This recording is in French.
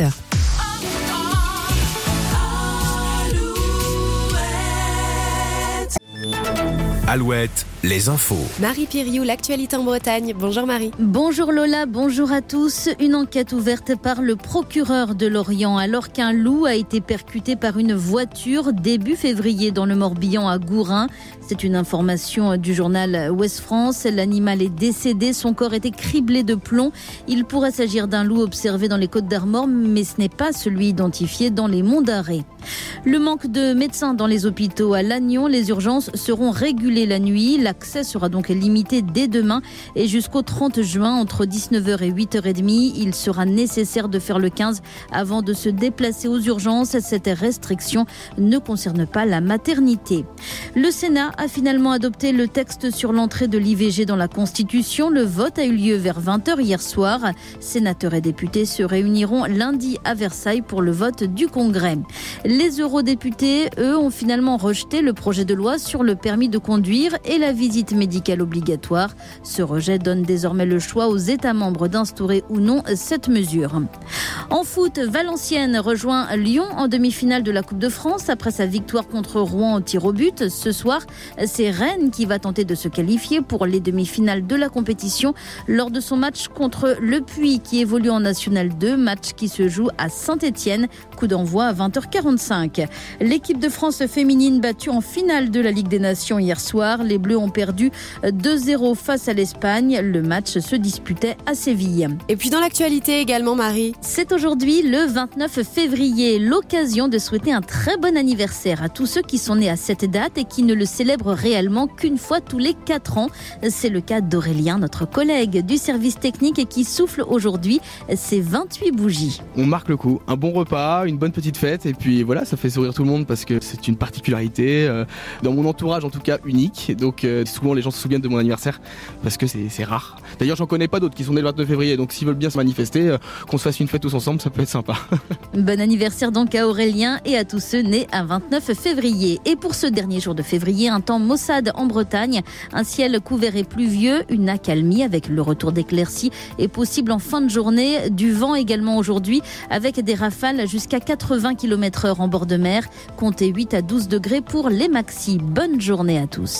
18h. Alouette, les infos. Marie Piriou, l'actualité en Bretagne. Bonjour Marie. Bonjour Lola, bonjour à tous. Une enquête ouverte par le procureur de Lorient alors qu'un loup a été percuté par une voiture début février dans le Morbihan à Gourin. C'est une information du journal Ouest France. L'animal est décédé, son corps était criblé de plomb. Il pourrait s'agir d'un loup observé dans les Côtes d'Armor, mais ce n'est pas celui identifié dans les monts d'Arrée. Le manque de médecins dans les hôpitaux à Lannion, les urgences seront régulées la nuit. L'accès sera donc limité dès demain et jusqu'au 30 juin entre 19h et 8h30. Il sera nécessaire de faire le 15 avant de se déplacer aux urgences. Cette restriction ne concerne pas la maternité. Le Sénat a finalement adopté le texte sur l'entrée de l'IVG dans la Constitution. Le vote a eu lieu vers 20h hier soir. Sénateurs et députés se réuniront lundi à Versailles pour le vote du Congrès. Les eurodéputés, eux, ont finalement rejeté le projet de loi sur le permis de conduire et la visite médicale obligatoire. Ce rejet donne désormais le choix aux États membres d'instaurer ou non cette mesure. En foot, Valenciennes rejoint Lyon en demi-finale de la Coupe de France après sa victoire contre Rouen au tir au but. Ce soir, c'est Rennes qui va tenter de se qualifier pour les demi-finales de la compétition lors de son match contre Le Puy qui évolue en National 2, match qui se joue à Saint-Étienne. Coup d'envoi à 20h45. L'équipe de France féminine battue en finale de la Ligue des Nations hier soir. Les Bleus ont perdu 2-0 face à l'Espagne. Le match se disputait à Séville. Et puis dans l'actualité également, Marie. C'est aujourd'hui le 29 février, l'occasion de souhaiter un très bon anniversaire à tous ceux qui sont nés à cette date et qui ne le célèbrent réellement qu'une fois tous les 4 ans. C'est le cas d'Aurélien, notre collègue du service technique et qui souffle aujourd'hui ses 28 bougies. On marque le coup, un bon repas, une bonne petite fête et puis voilà, ça fait sourire tout le monde parce que c'est une particularité euh, dans mon entourage en tout cas unique. Donc euh, souvent les gens se souviennent de mon anniversaire parce que c'est rare. D'ailleurs, j'en connais pas d'autres qui sont nés le 29 février. Donc s'ils veulent bien se manifester, euh, qu'on se fasse une fête tous ensemble, ça peut être sympa. bon anniversaire donc à Aurélien et à tous ceux nés à 29 février. Et pour ce dernier jour de février, un temps maussade en Bretagne, un ciel couvert et pluvieux, une accalmie avec le retour d'éclaircies est possible en fin de journée, du vent également aujourd'hui avec des rafales jusqu'à 80 km heure en bord de mer. Comptez 8 à 12 degrés pour les maxi. Bonne journée à tous.